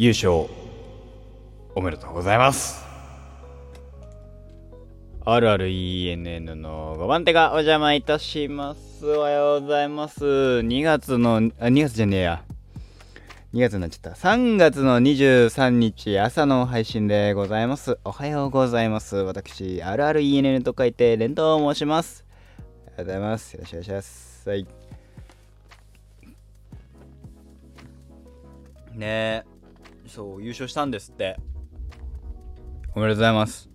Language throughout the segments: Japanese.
優勝おめでとうございます。あるある ENN の5番手がお邪魔いたします。おはようございます。2月のあ2月じゃねえや。2月になっちゃった。3月の23日朝の配信でございます。おはようございます。私あるある ENN と書いて連投申します。ありがとうございます。よろしくお願いします。はい。ねえ。そう優勝したんですって。おめでとうございます。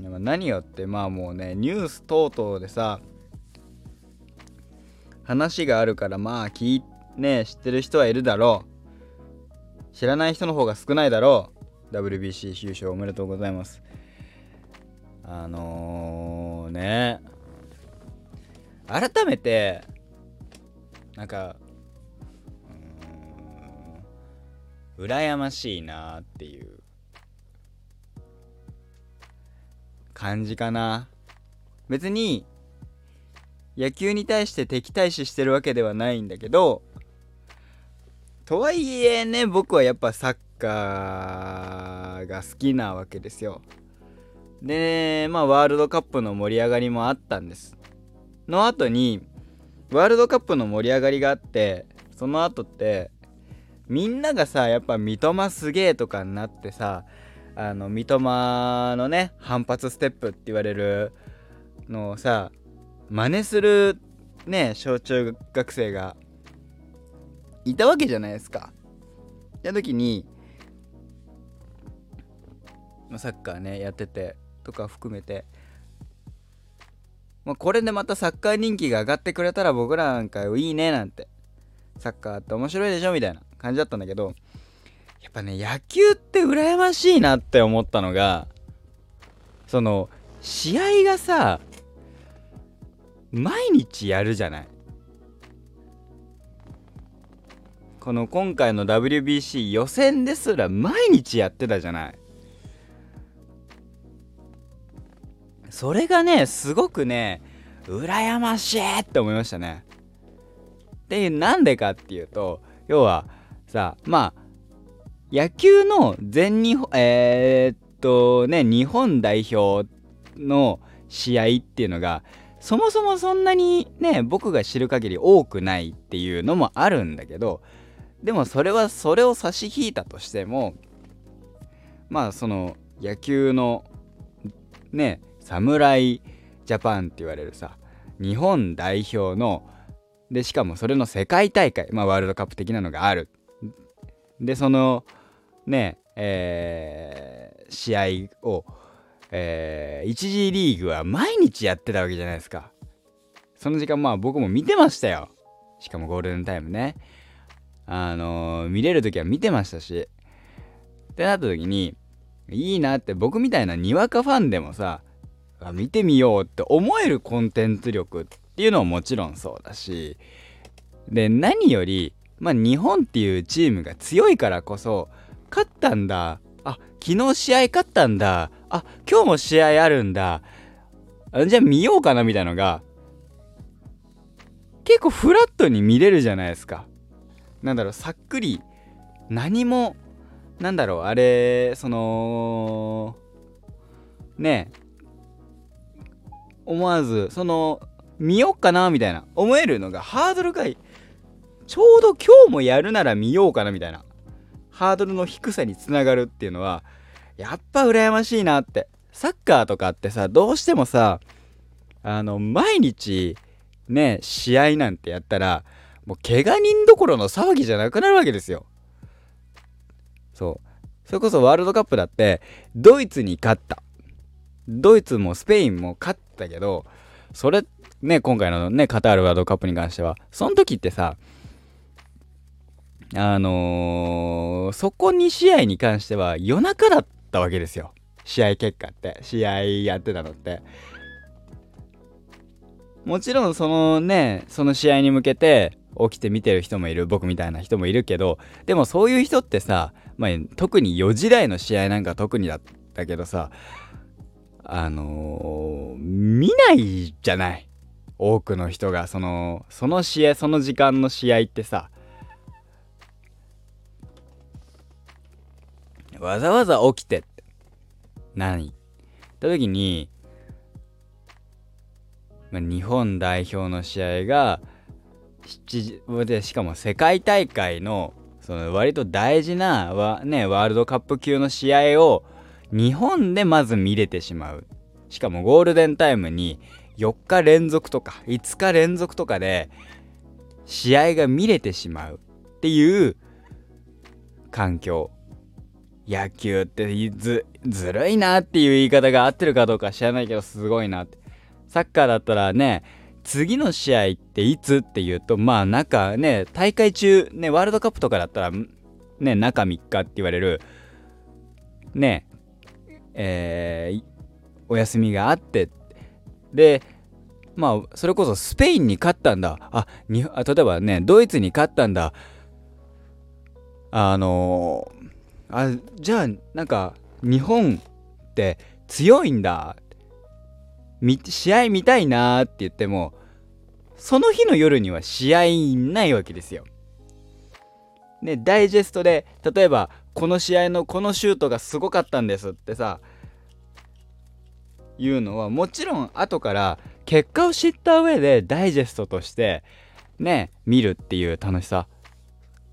何よってまあもうねニュース等々でさ話があるからまあ聞いね知ってる人はいるだろう。知らない人の方が少ないだろう。WBC 優勝おめでとうございます。あのー、ね改めてなんか羨ましいなっていう感じかな。別に野球に対して敵対視してるわけではないんだけどとはいえね僕はやっぱサッカーが好きなわけですよ。でまあワールドカップの盛り上がりもあったんです。の後にワールドカップの盛り上がりがあってその後ってみんながさやっぱ三笘すげえとかになってさあの三笘のね反発ステップって言われるのをさ真似するね小中学生がいたわけじゃないですか。や時に、サッカーねやっててとか含めて、まあ、これでまたサッカー人気が上がってくれたら僕らなんかいいねなんて。サッカーって面白いでしょみたいな。感じだったんだけどやっぱね野球って羨ましいなって思ったのがその試合がさ毎日やるじゃない。この今回の WBC 予選ですら毎日やってたじゃない。それがねすごくね羨ましいって思いましたね。でなんでかっていうと要はさまあ野球の全日本えー、っとね日本代表の試合っていうのがそもそもそんなにね僕が知る限り多くないっていうのもあるんだけどでもそれはそれを差し引いたとしてもまあその野球のね侍ジャパンって言われるさ日本代表のでしかもそれの世界大会まあワールドカップ的なのがある。でそのねえー、試合を、えー、1次リーグは毎日やってたわけじゃないですか。その時間まあ僕も見てましたよ。しかもゴールデンタイムね。あのー、見れる時は見てましたし。ってなった時にいいなって僕みたいなにわかファンでもさ見てみようって思えるコンテンツ力っていうのはもちろんそうだし。で何よりまあ日本っていうチームが強いからこそ勝ったんだ。あ昨日試合勝ったんだ。あ今日も試合あるんだ。じゃあ見ようかなみたいのが結構フラットに見れるじゃないですか。なんだろうさっくり何もなんだろうあれそのね思わずその見よっかなみたいな思えるのがハードルがちょうど今日もやるなら見ようかなみたいなハードルの低さにつながるっていうのはやっぱ羨ましいなって。サッカーとかってさどうしてもさあの毎日ね試合なんてやったらもう怪我人どころの騒ぎじゃなくなるわけですよ。そう。それこそワールドカップだってドイツに勝った。ドイツもスペインも勝ったけどそれね今回のねカタールワールドカップに関してはその時ってさあのー、そこ2試合に関しては夜中だったわけですよ。試合結果って。試合やってたのって。もちろんそのねその試合に向けて起きて見てる人もいる。僕みたいな人もいるけどでもそういう人ってさ、まあ、特に4時台の試合なんか特にだったけどさあのー、見ないじゃない。多くの人がそのその試合その時間の試合ってさわざわざ起きてって。何？った時に、ま、日本代表の試合がでしかも世界大会のその割と大事なわ、ね、ワールドカップ級の試合を日本でまず見れてしまう。しかもゴールデンタイムに4日連続とか5日連続とかで試合が見れてしまうっていう環境。野球ってずずるいなっていう言い方が合ってるかどうか知らないけどすごいなって。サッカーだったらね次の試合っていつっていうとまあ中ね大会中ねワールドカップとかだったらね中3日って言われるねえー、お休みがあってでまあそれこそスペインに勝ったんだ。あに例えばねドイツに勝ったんだ。あのー、あじゃあなんか日本って強いんだ試合見たいなーって言ってもその日の夜には試合ないわけですよ。ねダイジェストで例えばこの試合のこのシュートがすごかったんですってさいうのはもちろん後から結果を知った上でダイジェストとしてね見るっていう楽しさ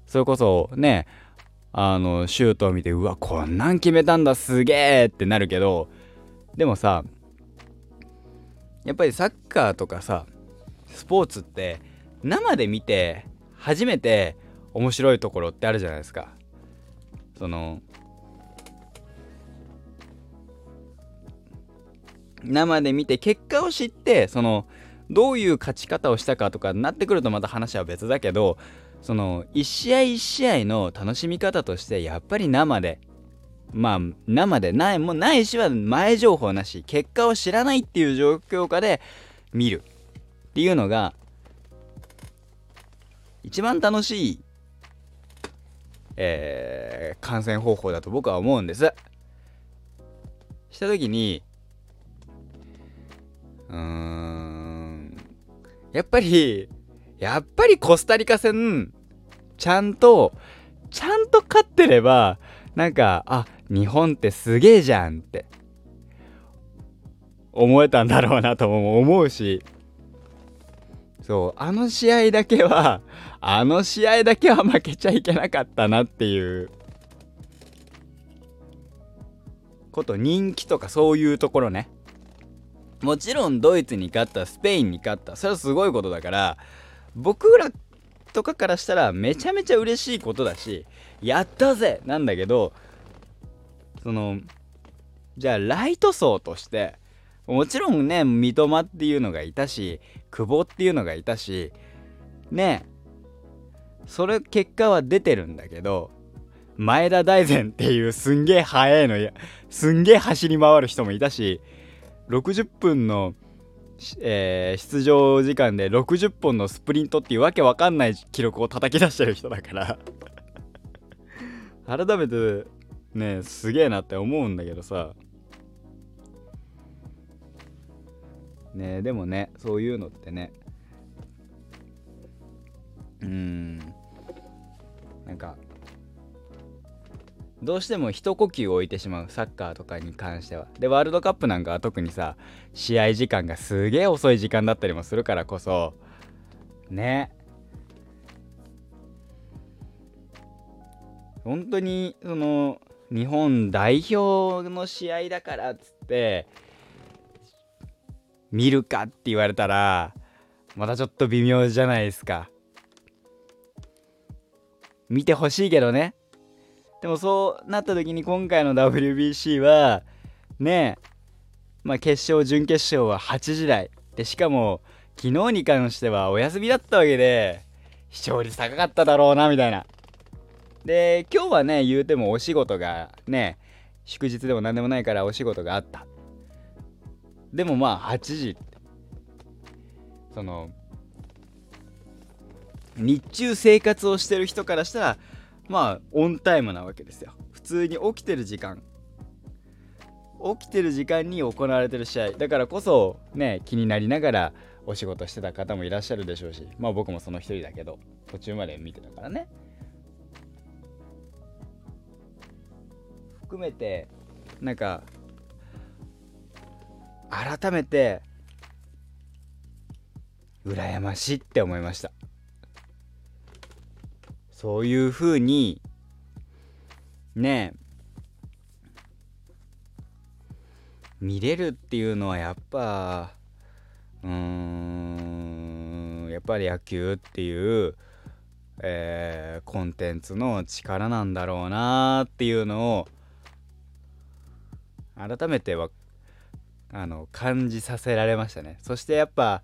それこそねあのシュートを見てうわこんなん決めたんだすげえってなるけどでもさやっぱりサッカーとかさスポーツって生で見て初めて面白いところってあるじゃないですか。その生で見て結果を知ってそのどういう勝ち方をしたかとかなってくるとまた話は別だけどその一試合一試合の楽しみ方としてやっぱり生でまあ生でないもないしは前情報なし結果を知らないっていう状況下で見るっていうのが一番楽しい、えー、観戦方法だと僕は思うんです。した時にうーんやっぱりやっぱりコスタリカ戦ちゃんとちゃんと勝ってればなんかあ日本ってすげえじゃんって思えたんだろうなとも思うしそうあの試合だけはあの試合だけは負けちゃいけなかったなっていうこと人気とかそういうところね。もちろんドイツに勝ったスペインに勝ったそれはすごいことだから僕らとかからしたらめちゃめちゃ嬉しいことだしやったぜなんだけどそのじゃあライト層としてもちろんね三笘っていうのがいたし久保っていうのがいたしねそれ結果は出てるんだけど前田大然っていうすんげえ速いのすんげえ走り回る人もいたし60分の、えー、出場時間で60本のスプリントっていうわけわかんない記録を叩き出してる人だから。改めてねすげえなって思うんだけどさ。ねでもねそういうのってね。うん。なんかどうしても一呼吸置いてしまうサッカーとかに関しては。でワールドカップなんかは特にさ試合時間がすげえ遅い時間だったりもするからこそね。本当にその日本代表の試合だからっつって見るかって言われたらまたちょっと微妙じゃないですか。見てほしいけどね。でもそうなった時に今回の WBC はねえまあ決勝準決勝は8時台。でしかも昨日に関してはお休みだったわけで視聴率高かっただろうなみたいな。で今日はね言うてもお仕事がね祝日でも何でもないからお仕事があった。でもまあ8時その日中生活をしてる人からしたらまあオンタイムなわけですよ。普通に起きてる時間。起きてる時間に行われてる試合。だからこそね気になりながらお仕事してた方もいらっしゃるでしょうしまあ僕もその一人だけど途中まで見てたからね。含めてなんか改めて羨ましいって思いました。そういうふうにね見れるっていうのはやっぱうーんやっぱり野球っていう、えー、コンテンツの力なんだろうなっていうのを改めてはあの感じさせられましたね。そしてやっぱ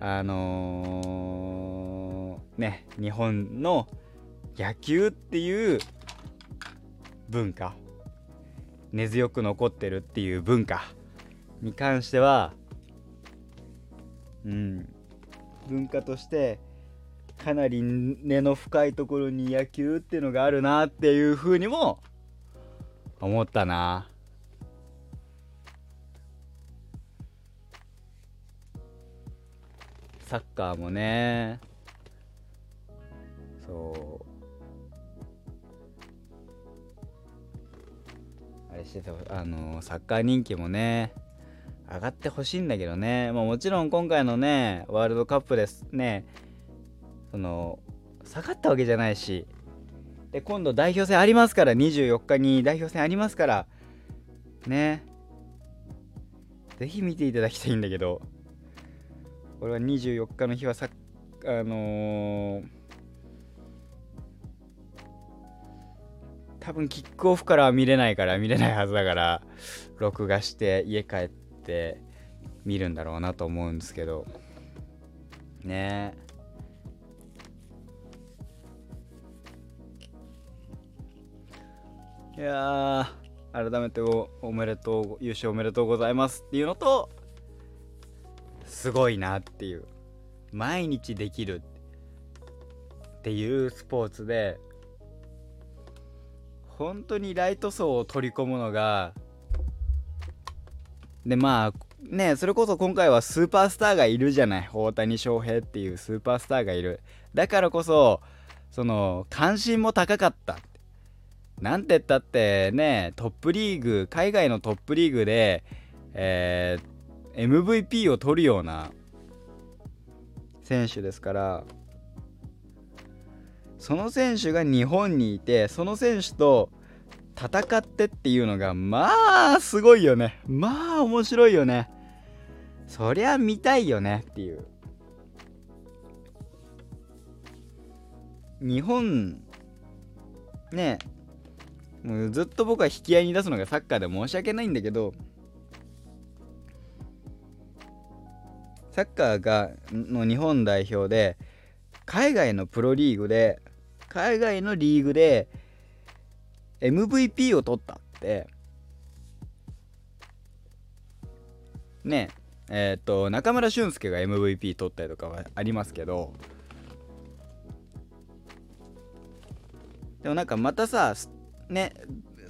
あのー、ね日本の野球っていう文化根強く残ってるっていう文化に関してはうん文化としてかなり根の深いところに野球っていうのがあるなっていうふうにも思ったな。サッカーもね。そう。あれしてたあのサッカー人気もね上がってほしいんだけどね、まあ、もちろん今回のねワールドカップですね。その下がったわけじゃないし。で今度代表戦ありますから24日に代表戦ありますから。ね。ぜひ見ていただきたいんだけど。俺は24日の日はさあのー、多分キックオフからは見れないから見れないはずだから録画して家帰って見るんだろうなと思うんですけど。ね。えいや改めておおめでとう優勝おめでとうございますっていうのとすごいなっていう。毎日できるっていうスポーツで本当にライト層を取り込むのがでまあねそれこそ今回はスーパースターがいるじゃない。大谷翔平っていうスーパースターがいる。だからこそその関心も高かった。なんて言ったってねトップリーグ海外のトップリーグでえー MVP を取るような選手ですからその選手が日本にいてその選手と戦ってっていうのがまあすごいよね。まあ面白いよね。そりゃ見たいよねっていう。日本ねもうずっと僕は引き合いに出すのがサッカーで申し訳ないんだけどサッカーがの日本代表で海外のプロリーグで海外のリーグで MVP を取ったって。ねえっ、ー、と中村俊輔が MVP 取ったりとかはありますけど。でもなんかまたさね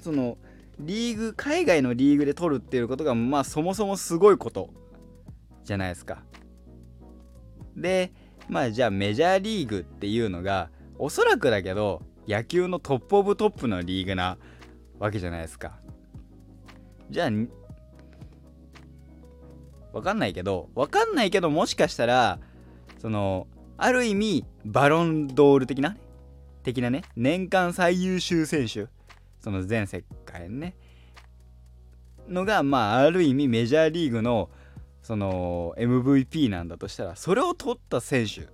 そのリーグ海外のリーグで取るっていうことがまあそもそもすごいこと。じゃないですか。でまあじゃあメジャーリーグっていうのがおそらくだけど野球のトップオブトップのリーグなわけじゃないですか。じゃあわかんないけどわかんないけどもしかしたらそのある意味バロンドール的な的なね年間最優秀選手その全世界ねのがまあある意味メジャーリーグのその MVP なんだとしたらそれを取った選手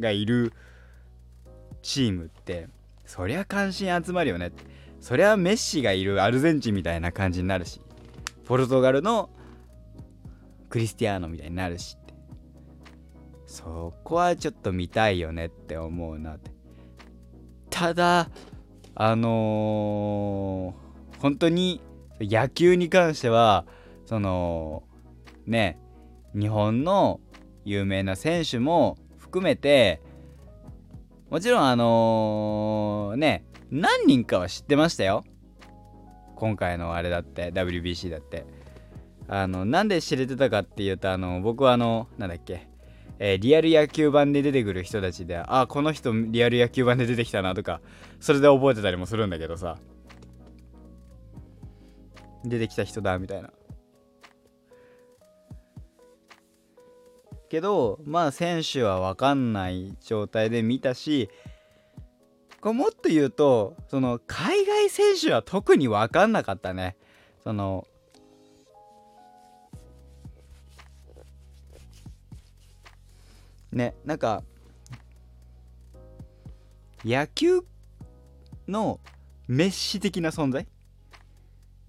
がいるチームってそりゃ関心集まるよねそりゃメッシがいるアルゼンチンみたいな感じになるしポルトガルのクリスティアーノみたいになるしって。そこはちょっと見たいよねって思うなって。ただあのー、本当に野球に関してはそのね日本の有名な選手も含めてもちろんあのー、ね何人かは知ってましたよ。今回のあれだって WBC だって。あのなんで知れてたかっていうとあの僕はあのなんだっけえー、リアル野球版で出てくる人たちであこの人リアル野球版で出てきたなとかそれで覚えてたりもするんだけどさ。出てきた人だみたいな。けどまあ選手は分かんない状態で見たしこれもっと言うとその海外選手は特に分かんなかったね。そのねなんか野球のメッシ的な存在？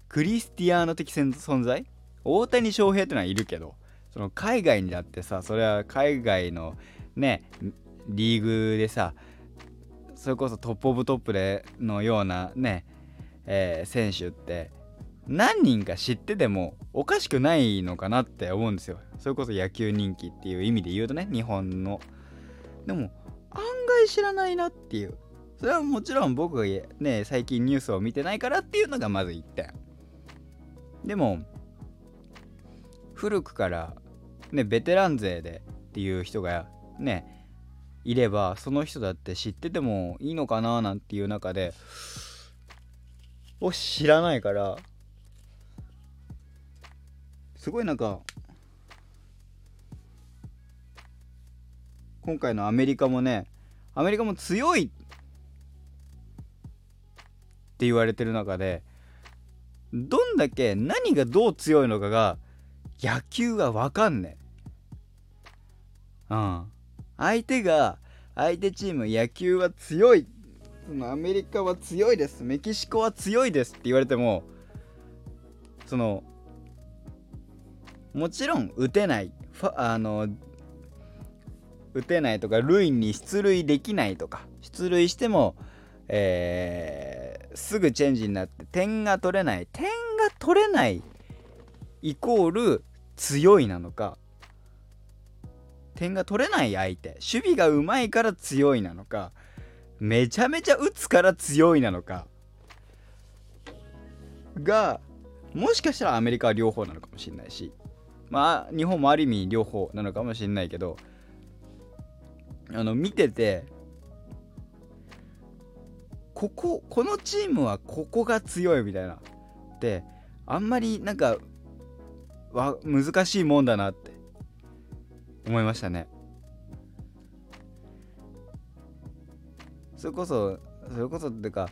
クリスティアーノ的存在？大谷翔平ってのはいるけど。その海外にだってさそれは海外のねリーグでさそれこそトップオブトップでのようなね、えー、選手って何人か知っててもおかしくないのかなって思うんですよ。それこそ野球人気っていう意味で言うとね日本の。でも案外知らないなっていう。それはもちろん僕がね最近ニュースを見てないからっていうのがまず1点。でも古くからねベテラン勢でっていう人がねいればその人だって知っててもいいのかななんていう中でを知らないからすごいなんか今回のアメリカもねアメリカも強いって言われてる中でどんだけ何がどう強いのかが野球は分かんねえ。うん。相手が相手チーム野球は強いそのアメリカは強いですメキシコは強いですって言われてもそのもちろん打てないあの打てないとか塁に出塁できないとか出塁しても、えー、すぐチェンジになって点が取れない点が取れないイコール強いなのか点が取れない相手守備がうまいから強いなのかめちゃめちゃ打つから強いなのかがもしかしたらアメリカは両方なのかもしれないしまあ日本もある意味両方なのかもしれないけどあの見ててこここのチームはここが強いみたいな。であんまりなんかわ難しいもんだなって。思いましたね。それこそそれこそっていうか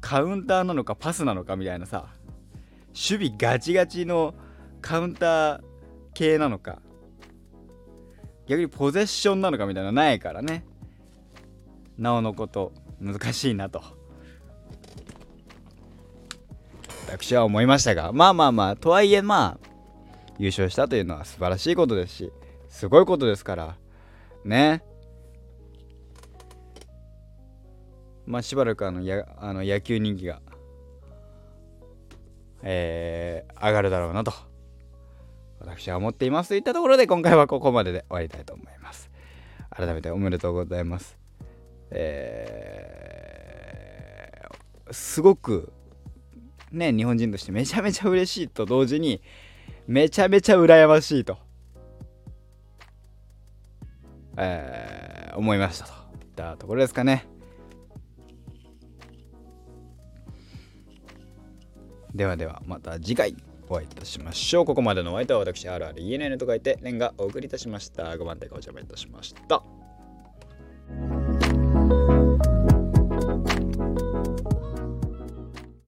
カウンターなのかパスなのかみたいなさ守備ガチガチのカウンター系なのか逆にポゼッションなのかみたいなないからね。なおのこと難しいなと。私は思いましたがまあまあまあとはいえまあ優勝したというのは素晴らしいことですしすごいことですから。ね。まあしばらくあのやあの野球人気がえー、上がるだろうなと私は思っていますといったところで今回はここまでで終わりたいと思います。改めておめでとうございます。えー、すごくね日本人としてめちゃめちゃ嬉しいと同時にめちゃめちゃ羨ましいと、えー、思いましたと。いったところですかね。ではではまた次回お会いいたしましょう。ここまでのお相手は私 RRENN と書いてレンがお送りいたしました。5番手がお邪魔いたしました。